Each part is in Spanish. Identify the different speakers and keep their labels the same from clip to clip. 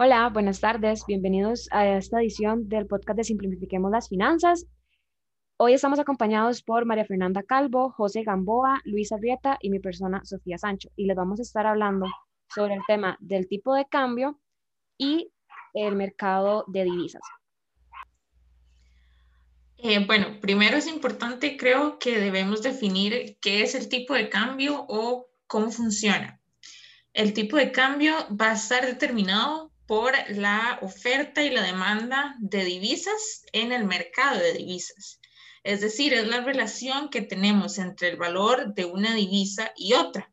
Speaker 1: Hola, buenas tardes. Bienvenidos a esta edición del podcast de Simplifiquemos las Finanzas. Hoy estamos acompañados por María Fernanda Calvo, José Gamboa, Luisa Rieta y mi persona Sofía Sancho. Y les vamos a estar hablando sobre el tema del tipo de cambio y el mercado de divisas.
Speaker 2: Eh, bueno, primero es importante, creo que debemos definir qué es el tipo de cambio o cómo funciona. El tipo de cambio va a estar determinado por la oferta y la demanda de divisas en el mercado de divisas. Es decir, es la relación que tenemos entre el valor de una divisa y otra.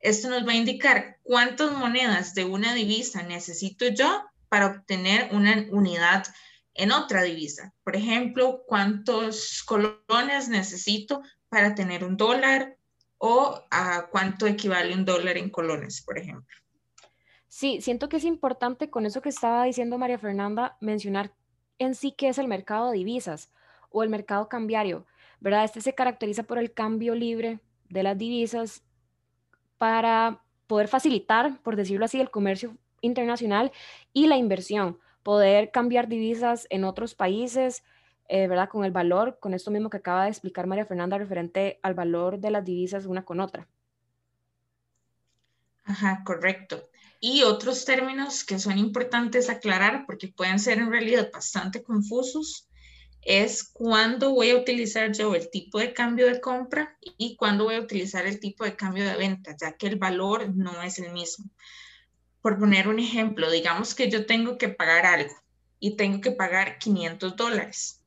Speaker 2: Esto nos va a indicar cuántas monedas de una divisa necesito yo para obtener una unidad en otra divisa. Por ejemplo, cuántos colones necesito para tener un dólar o a cuánto equivale un dólar en colones, por ejemplo.
Speaker 1: Sí, siento que es importante con eso que estaba diciendo María Fernanda mencionar en sí qué es el mercado de divisas o el mercado cambiario, ¿verdad? Este se caracteriza por el cambio libre de las divisas para poder facilitar, por decirlo así, el comercio internacional y la inversión, poder cambiar divisas en otros países, eh, ¿verdad? Con el valor, con esto mismo que acaba de explicar María Fernanda referente al valor de las divisas una con otra.
Speaker 2: Ajá, correcto y otros términos que son importantes aclarar porque pueden ser en realidad bastante confusos es cuándo voy a utilizar yo el tipo de cambio de compra y cuándo voy a utilizar el tipo de cambio de venta, ya que el valor no es el mismo. Por poner un ejemplo, digamos que yo tengo que pagar algo y tengo que pagar 500 dólares,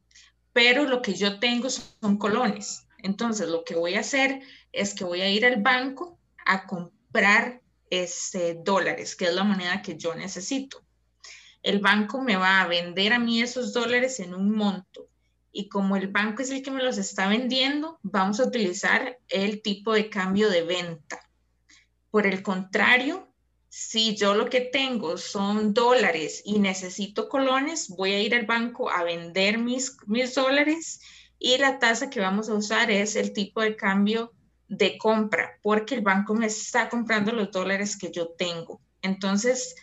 Speaker 2: pero lo que yo tengo son colones. Entonces, lo que voy a hacer es que voy a ir al banco a comprar este, dólares, que es la moneda que yo necesito. El banco me va a vender a mí esos dólares en un monto y como el banco es el que me los está vendiendo, vamos a utilizar el tipo de cambio de venta. Por el contrario, si yo lo que tengo son dólares y necesito colones, voy a ir al banco a vender mis, mis dólares y la tasa que vamos a usar es el tipo de cambio de compra, porque el banco me está comprando los dólares que yo tengo. Entonces,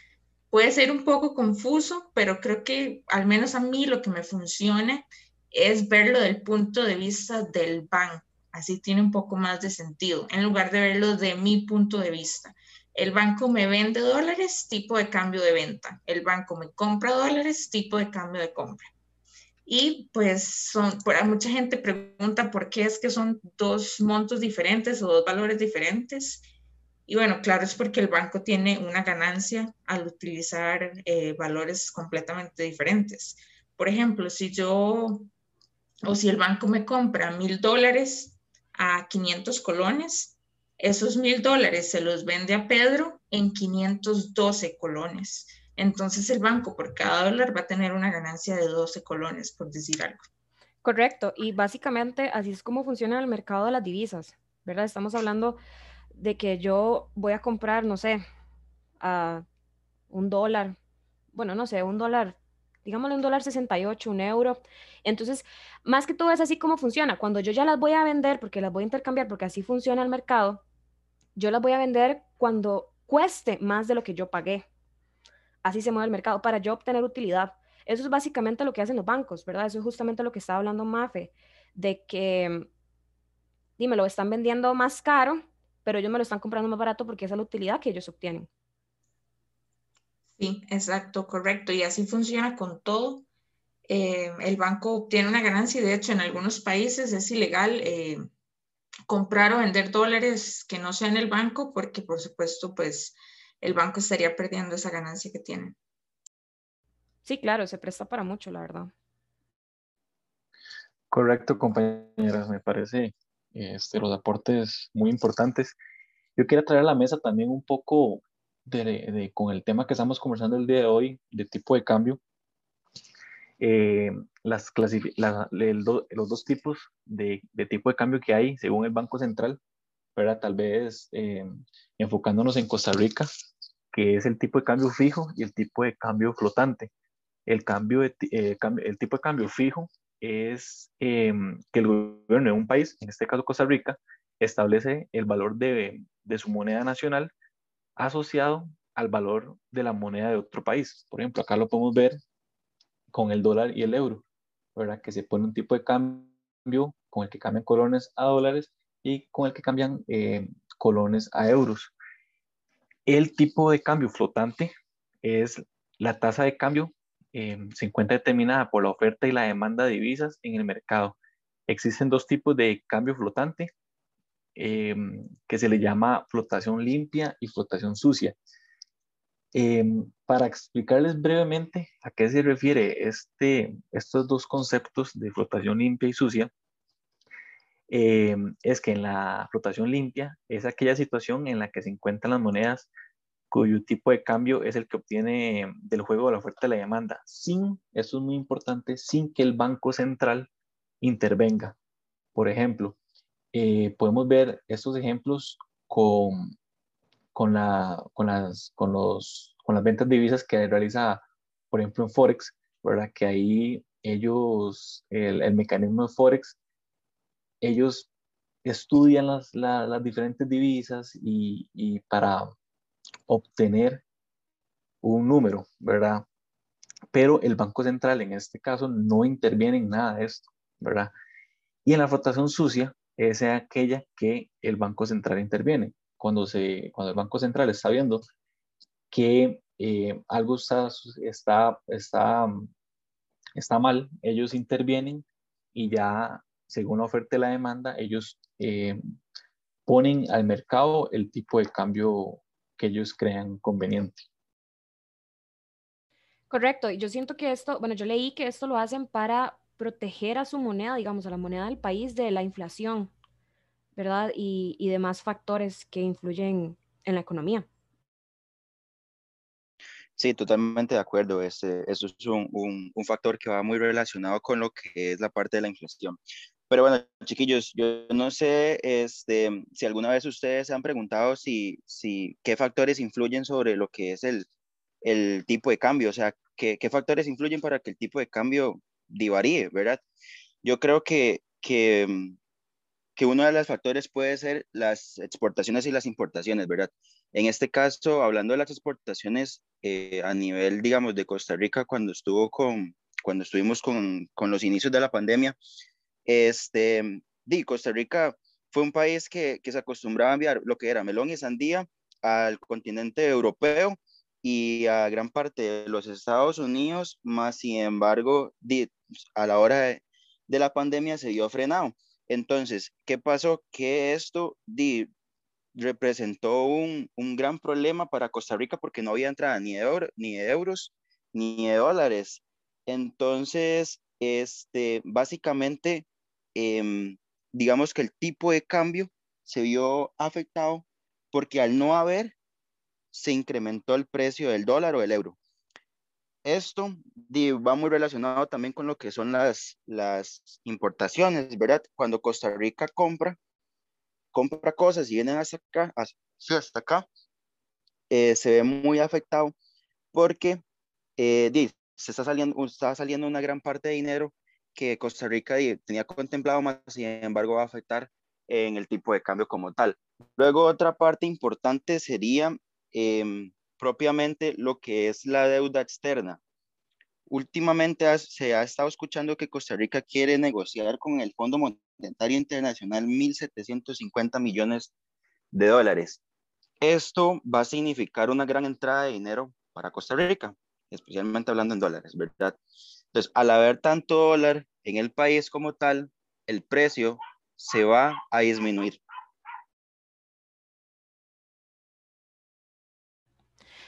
Speaker 2: puede ser un poco confuso, pero creo que al menos a mí lo que me funciona es verlo del punto de vista del banco. Así tiene un poco más de sentido, en lugar de verlo de mi punto de vista. El banco me vende dólares, tipo de cambio de venta. El banco me compra dólares, tipo de cambio de compra. Y pues son, por, mucha gente pregunta por qué es que son dos montos diferentes o dos valores diferentes. Y bueno, claro, es porque el banco tiene una ganancia al utilizar eh, valores completamente diferentes. Por ejemplo, si yo o si el banco me compra mil dólares a 500 colones, esos mil dólares se los vende a Pedro en 512 colones. Entonces el banco por cada dólar va a tener una ganancia de 12 colones, por decir algo.
Speaker 1: Correcto, y básicamente así es como funciona el mercado de las divisas, ¿verdad? Estamos hablando de que yo voy a comprar, no sé, a un dólar, bueno, no sé, un dólar, digámosle un dólar 68, un euro. Entonces, más que todo es así como funciona. Cuando yo ya las voy a vender, porque las voy a intercambiar, porque así funciona el mercado, yo las voy a vender cuando cueste más de lo que yo pagué así se mueve el mercado, para yo obtener utilidad. Eso es básicamente lo que hacen los bancos, ¿verdad? Eso es justamente lo que estaba hablando Mafe, de que, dime, lo están vendiendo más caro, pero ellos me lo están comprando más barato porque esa es la utilidad que ellos obtienen.
Speaker 2: Sí, exacto, correcto. Y así funciona con todo. Eh, el banco obtiene una ganancia y de hecho en algunos países es ilegal eh, comprar o vender dólares que no sean el banco porque por supuesto pues el banco estaría perdiendo esa ganancia que tiene.
Speaker 1: Sí, claro, se presta para mucho, la verdad.
Speaker 3: Correcto, compañeras, me parece este, los aportes muy importantes. Yo quiero traer a la mesa también un poco de, con el tema que estamos conversando el día de hoy, de tipo de cambio. Eh, las los dos tipos de, de, tipo de cambio que hay según el Banco Central, ¿verdad? Tal vez eh, enfocándonos en Costa Rica, que es el tipo de cambio fijo y el tipo de cambio flotante. El, cambio de, eh, el tipo de cambio fijo es em, que el gobierno de un país, en este caso Costa Rica, establece el valor de, de su moneda nacional asociado al valor de la moneda de otro país. Por ejemplo, acá lo podemos ver con el dólar y el euro, ¿verdad? Que se pone un tipo de cambio con el que cambian colones a dólares y con el que cambian eh, colones a euros. El tipo de cambio flotante es la tasa de cambio, eh, se encuentra determinada por la oferta y la demanda de divisas en el mercado. Existen dos tipos de cambio flotante, Em, que se le llama flotación limpia y flotación sucia. Em, para explicarles brevemente a qué se refiere este, estos dos conceptos de flotación limpia y sucia, em, es que en la flotación limpia es aquella situación en la que se encuentran las monedas cuyo tipo de cambio es el que obtiene del juego de la oferta y la demanda, sin, eso es muy importante, sin que el Banco Central intervenga. Por ejemplo, eh, podemos ver estos ejemplos con, con, la, con, las, con, los, con las ventas de divisas que realiza, por ejemplo, en Forex, ¿verdad? Que ahí ellos, el, el mecanismo de Forex, ellos estudian las, las diferentes divisas y, y, para obtener un número, ¿verdad? Pero el Banco Central en este caso no interviene en nada de esto, ¿verdad? Y en la flotación sucia, es aquella que el Banco Central interviene. Cuando, se, cuando el Banco Central está viendo que eh, algo está, está, está, está mal, ellos intervienen y ya, según la oferta y la demanda, ellos eh, ponen al mercado el tipo de cambio que ellos crean conveniente.
Speaker 1: Correcto, y yo siento que esto, bueno, yo leí que esto lo hacen para proteger a su moneda, digamos, a la moneda del país de la inflación, ¿verdad? Y, y demás factores que influyen en la economía.
Speaker 4: Sí, totalmente de acuerdo. Este, eso es un, un, un, factor que va muy relacionado con lo que es la parte de la inflación. Pero bueno, chiquillos, yo no sé este, si alguna vez ustedes se han preguntado si, si, qué factores influyen sobre lo que es el, el tipo de cambio, o sea, qué, qué factores influyen para que el tipo de cambio divaríe, ¿verdad? Yo creo que, que, mm, que uno de los factores puede ser las exportaciones y las importaciones, ¿verdad? En este caso, hablando de las exportaciones eh, a nivel, digamos, de Costa Rica, cuando estuvo con, cuando estuvimos con, con los inicios de la pandemia, este, di, Costa Rica fue un país que, que se acostumbraba a enviar lo que era melón y sandía al continente europeo y a gran parte de los Estados Unidos, más sin embargo, a la hora de, la pandemia se dio frenado. Entonces, ¿qué pasó? Que esto representó un, gran problema para Costa Rica porque no había entrada ni de, ni de euros ni de dólares. Entonces, este, básicamente, em, digamos que el tipo de cambio se vio afectado porque al no haber se incrementó el precio del dólar o del euro. Esto va muy relacionado también con lo que son las, las importaciones, ¿verdad? Cuando Costa Rica compra, compra cosas y vienen hasta acá, hasta acá, eh, se ve muy afectado porque eh, se está saliendo, está saliendo una gran parte de dinero que Costa Rica tenía contemplado más, sin embargo va a afectar en el tipo de cambio como tal. Luego otra parte importante sería Em, propiamente lo que es la deuda externa. Últimamente se ha estado escuchando que Costa Rica quiere negociar con el Fondo Monetario Internacional 1.750 millones de dólares. Esto va a significar una gran entrada de dinero para Costa Rica, especialmente hablando en dólares, ¿verdad? Entonces, al haber tanto dólar en el país como tal, el precio se va a disminuir.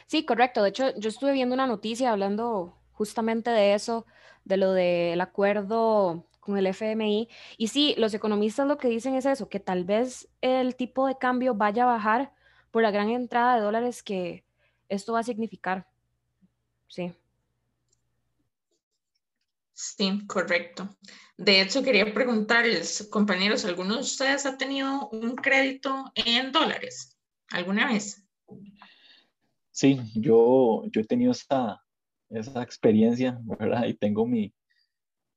Speaker 1: Sí, correcto. De hecho, yo estuve viendo una noticia hablando justamente de eso, de lo del acuerdo con el FMI. Y sí, los economistas lo que dicen es eso, que tal vez el tipo de cambio vaya a bajar por la gran entrada de dólares que esto va a significar. Sí.
Speaker 2: Sí, correcto. De hecho, quería preguntarles, compañeros, ¿alguno de ustedes ha tenido un crédito en dólares alguna vez?
Speaker 3: Sí, yo, yo he tenido esa, esa experiencia, ¿verdad? Y tengo, mi,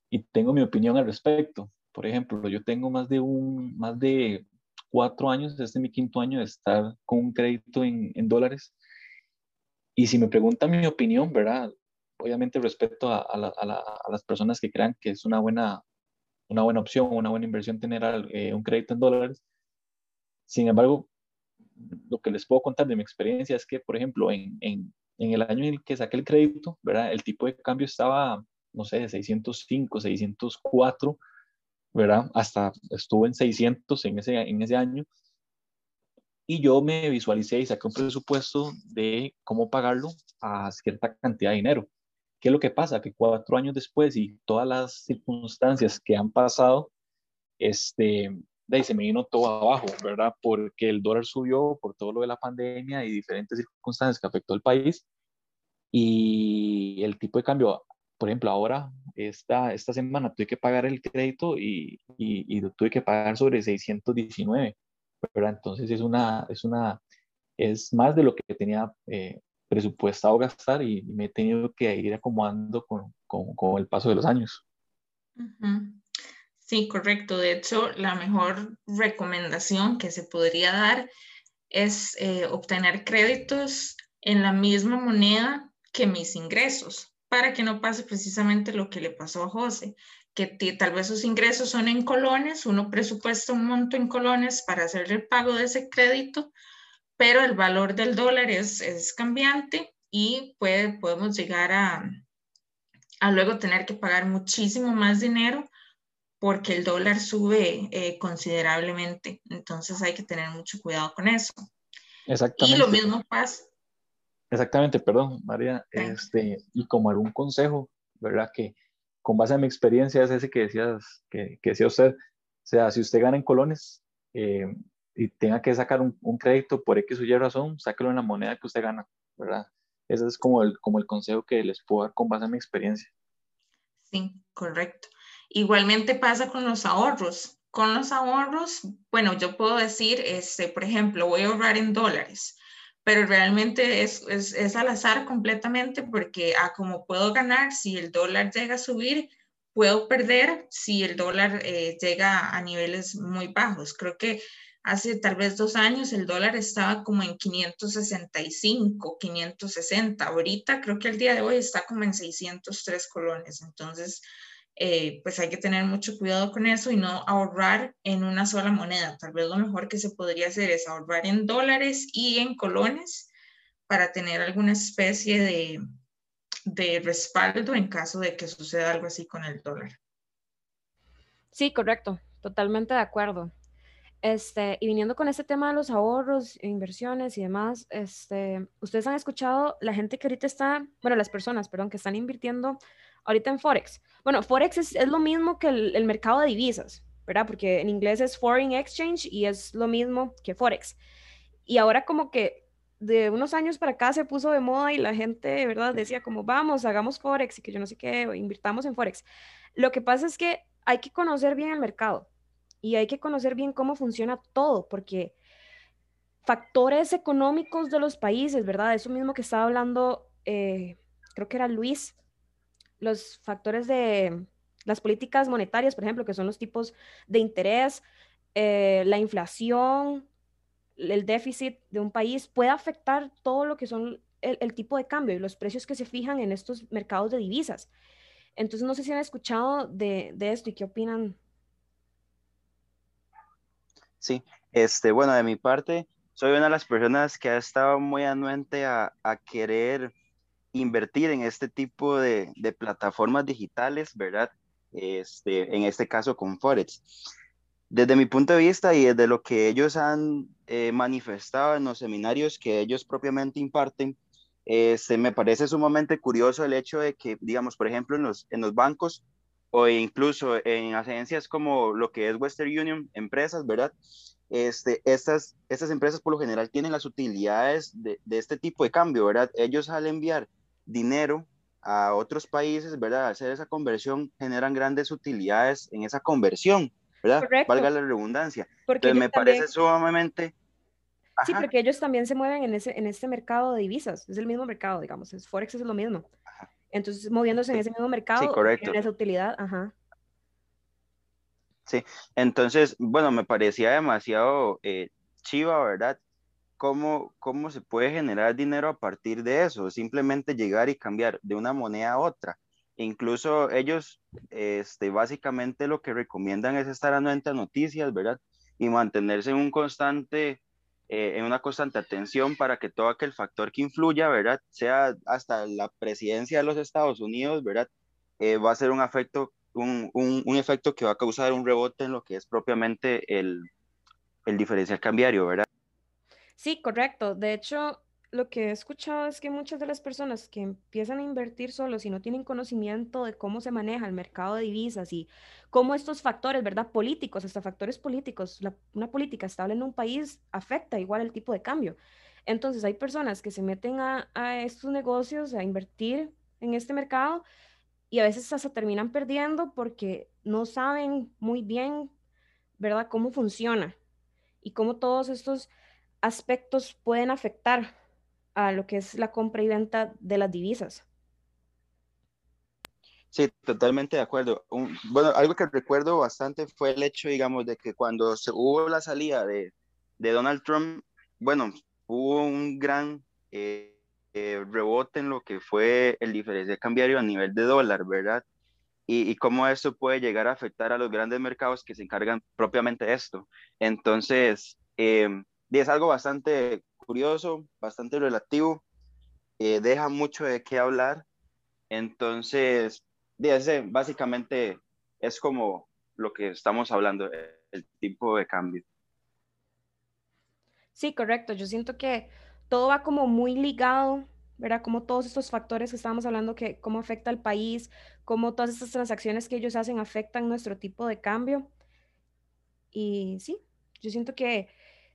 Speaker 3: y tengo mi opinión al respecto. Por ejemplo, yo tengo más de, un, más de cuatro años, este es mi quinto año de estar con un crédito en, en dólares. Y si me preguntan mi opinión, ¿verdad? Obviamente respeto a, las personas que crean que es una buena, una buena opción, una buena inversión tener eh, un crédito en dólares. Sin embargo, lo que les puedo contar de mi experiencia es que, por ejemplo, en, en, en el año en el que saqué el crédito, ¿verdad? El tipo de cambio estaba, no sé, de 605, 604, ¿verdad? Hasta estuvo en 600 en ese, en ese año. Y yo me visualicé y saqué un presupuesto de cómo pagarlo a cierta cantidad de dinero. ¿Qué es lo que pasa? Que cuatro años después y todas las circunstancias que han pasado, este, de ahí se me vino todo abajo, ¿verdad? Porque el dólar subió por todo lo de la pandemia y diferentes circunstancias que afectó al país. Y el tipo de cambio, por ejemplo, ahora, esta, esta semana tuve que pagar el crédito y, y, y tuve que pagar sobre 619, ¿verdad? Entonces es una, es una, es más de lo que tenía eh, presupuestado gastar y, me he tenido que ir acomodando con, con, con el paso de los años.
Speaker 2: Sí, correcto. De hecho, la mejor recomendación que se podría dar es eh, obtener créditos en la misma moneda que mis ingresos, para que no pase precisamente lo que le pasó a José, que tal vez sus ingresos son en colones, uno presupuesta un monto en colones para hacer el pago de ese crédito, pero el valor del dólar es, es cambiante y puede, podemos llegar a, a luego tener que pagar muchísimo más dinero porque el dólar sube eh, considerablemente. Entonces hay que tener mucho cuidado con eso.
Speaker 3: Exactamente.
Speaker 2: Y lo mismo pasa.
Speaker 3: Exactamente, perdón, María. Este, y como algún consejo, ¿verdad? Que con base en mi experiencia es ese que decías, que, que decía usted. O sea, si usted gana en colones, eh, y tenga que sacar un, crédito por X o Y razón, sáquelo en la moneda que usted gana, ¿verdad? Ese es como el, como el consejo que les puedo dar con base en mi experiencia.
Speaker 2: Sí, correcto. Igualmente pasa con los ahorros. Con los ahorros, bueno, yo puedo decir, este, por ejemplo, voy a ahorrar en dólares, pero realmente es, es, es al azar completamente porque a ah, como puedo ganar, si el dólar llega a subir, puedo perder si el dólar eh, llega a niveles muy bajos. Creo que hace tal vez dos años el dólar estaba como en 565, 560. Ahorita creo que el día de hoy está como en 603 colones. Entonces, eh, pues hay que tener mucho cuidado con eso y no ahorrar en una sola moneda. Tal vez lo mejor que se podría hacer es ahorrar en dólares y en colones para tener alguna especie de, de respaldo en caso de que suceda algo así con el dólar.
Speaker 1: Sí, correcto, totalmente de acuerdo. Este, y viniendo con este tema de los ahorros, inversiones y demás, este, ustedes han escuchado la gente que ahorita está, bueno, las personas, perdón, que están invirtiendo ahorita en Forex. Bueno, Forex es, lo mismo que el, el, mercado de divisas, ¿verdad? Porque en inglés es Foreign Exchange y es lo mismo que Forex. Y ahora como que de unos años para acá se puso de moda y la gente, ¿verdad? Decía como, vamos, hagamos Forex y que yo no sé qué, invirtamos en Forex. Lo que pasa es que hay que conocer bien el mercado y hay que conocer bien cómo funciona todo, porque factores económicos de los países, ¿verdad? Eso mismo que estaba hablando, eh, creo que era Luis, los factores de las políticas monetarias, por ejemplo, que son los tipos de interés, eh, la inflación, el déficit de un país, puede afectar todo lo que son el, tipo de cambio y los precios que se fijan en estos mercados de divisas. Entonces, no sé si han escuchado de, de esto y qué opinan
Speaker 4: Sí, este, bueno, de mi parte, soy una de las personas que ha estado muy anuente a, querer invertir en este tipo de, plataformas digitales, ¿verdad? Este, en este caso con Forex. Desde mi punto de vista y desde lo que ellos han eh, manifestado en los seminarios que ellos propiamente imparten, este, me parece sumamente curioso el hecho de que, digamos, por ejemplo, en los, en los bancos o incluso en agencias como lo que es Western Union, empresas, ¿verdad? Este, estas, estas empresas por lo general tienen las utilidades de, de, este tipo de cambio, ¿verdad? Ellos al enviar dinero a otros países, ¿verdad? Al hacer esa conversión generan grandes utilidades en esa conversión, ¿verdad? Valga la redundancia. Porque Entonces me parece sumamente...
Speaker 1: Sí, porque ellos también se mueven en, ese, en este mercado de divisas, es el mismo mercado, digamos, es, Forex es lo mismo. Entonces, moviéndose en ese mismo mercado,
Speaker 4: sí, correcto.
Speaker 1: esa utilidad, ajá.
Speaker 4: Sí, entonces, bueno, me parecía demasiado eh, chiva, ¿verdad? cómo, cómo se puede generar dinero a partir de eso, simplemente llegar y cambiar de una moneda a otra. Incluso ellos, este, básicamente lo que recomiendan es estar anuente a noticias, ¿verdad? Y mantenerse en un constante, eh, en una constante atención para que todo aquel factor que influya, ¿verdad? Sea hasta la presidencia de los Estados Unidos, ¿verdad? Eh, va a ser un efecto, un, un, un, efecto que va a causar un rebote en lo que es propiamente el, el diferencial cambiario, ¿verdad?
Speaker 1: Sí, correcto. De hecho, lo que he escuchado es que muchas de las personas que empiezan a invertir solos y no tienen conocimiento de cómo se maneja el mercado de divisas y cómo estos factores, ¿verdad? Políticos, hasta factores políticos, una política estable en un país afecta igual el tipo de cambio. Entonces hay personas que se meten a, a estos negocios, a invertir en este mercado y a veces hasta terminan perdiendo porque no saben muy bien, ¿verdad?, cómo funciona y cómo todos estos aspectos pueden afectar a lo que es la compra y venta de las divisas.
Speaker 4: Sí, totalmente de acuerdo. bueno, algo que recuerdo bastante fue el hecho, digamos, de que cuando se, hubo la salida de, de Donald Trump, bueno, hubo un gran eh, eh, rebote en lo que fue el diferencial cambiario a nivel de dólar, ¿verdad? Y, cómo esto puede llegar a afectar a los grandes mercados que se encargan propiamente de esto. Entonces, eh, es algo bastante curioso, bastante relativo, eh, deja mucho de qué hablar. Entonces, ese básicamente es como lo que estamos hablando, el tipo de cambio.
Speaker 1: Sí, correcto. Yo siento que todo va como muy ligado, ¿verdad? Como todos estos factores que estábamos hablando, que cómo afecta al país, cómo todas estas transacciones que ellos hacen afectan nuestro tipo de cambio. Y sí, yo siento que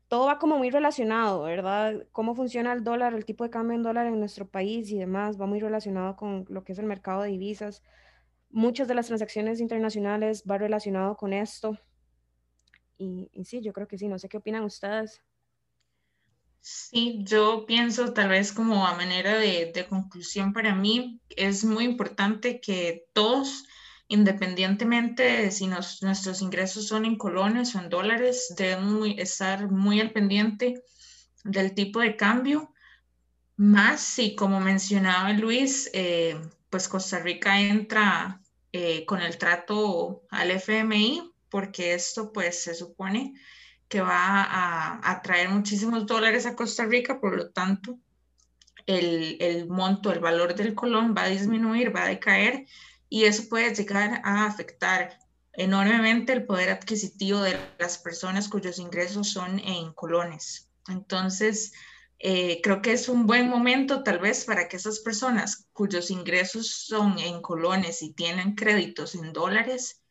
Speaker 1: todo va como muy relacionado, ¿verdad? Cómo funciona el dólar, el tipo de cambio en dólar en nuestro país y demás, va muy relacionado con lo que es el mercado de divisas. Muchas de las transacciones internacionales va relacionado con esto. Y, sí, yo creo que sí, no sé qué opinan ustedes.
Speaker 2: Sí, yo pienso tal vez como a manera de conclusión para mí, es muy importante que todos independientemente de si nuestros ingresos son en colones o en dólares, debemos estar muy al pendiente del tipo de cambio. Más si, como mencionaba Luis, eh, pues Costa Rica entra eh, con el trato al FMI, porque esto pues se supone que va a, a traer muchísimos dólares a Costa Rica, por lo tanto, el, el monto, el valor del colón va a disminuir, va a decaer y eso puede llegar a afectar enormemente el poder adquisitivo de las personas cuyos ingresos son en colones. Entonces, eh, creo que es un buen momento tal vez para que esas personas cuyos ingresos son en colones y tienen créditos en dólares,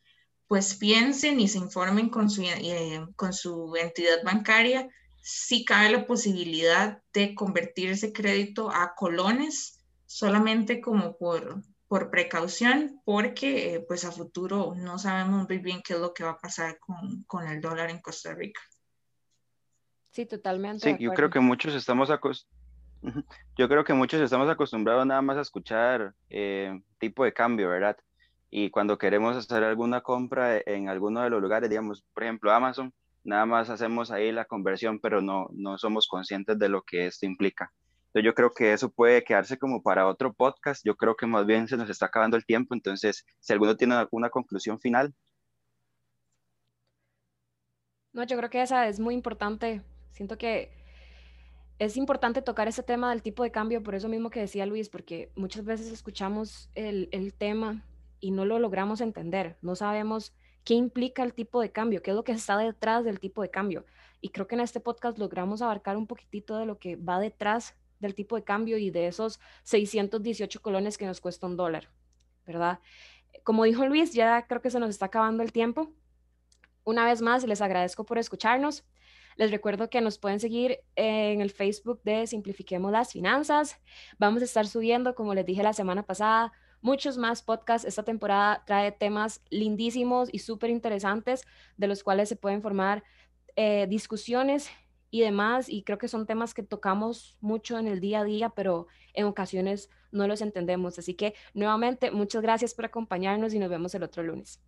Speaker 2: pues piensen y se informen con su, eh, con su entidad bancaria si cabe la posibilidad de convertir ese crédito a colones solamente como por por precaución, porque eh, pues a futuro no sabemos muy bien qué es lo que va a pasar con, con el dólar en Costa Rica.
Speaker 1: Sí, totalmente.
Speaker 4: Sí, yo creo que muchos estamos yo creo que muchos estamos acostumbrados nada más a escuchar eh, tipo de cambio, ¿verdad? Y cuando queremos hacer alguna compra en alguno de los lugares, digamos, por ejemplo, Amazon, nada más hacemos ahí la conversión, pero no, no somos conscientes de lo que esto implica yo creo que eso puede quedarse como para otro podcast. Yo creo que más bien se nos está acabando el tiempo. Entonces, si alguno tiene alguna conclusión final.
Speaker 1: No, yo creo que esa es muy importante. Siento que es importante tocar ese tema del tipo de cambio, por eso mismo que decía Luis, porque muchas veces escuchamos el, el tema y no lo logramos entender. No sabemos qué implica el tipo de cambio, qué es lo que está detrás del tipo de cambio. Y creo que en este podcast logramos abarcar un poquitito de lo que va detrás del tipo de cambio y de esos 618 colones que nos cuesta un dólar, ¿verdad? Como dijo Luis, ya creo que se nos está acabando el tiempo. Una vez más, les agradezco por escucharnos. Les recuerdo que nos pueden seguir en el Facebook de Simplifiquemos las Finanzas. Vamos a estar subiendo, como les dije la semana pasada, muchos más podcasts. Esta temporada trae temas lindísimos y súper interesantes de los cuales se pueden formar eh, discusiones y demás, y creo que son temas que tocamos mucho en el día a día, pero en ocasiones no los entendemos. Así que nuevamente, muchas gracias por acompañarnos y nos vemos el otro lunes.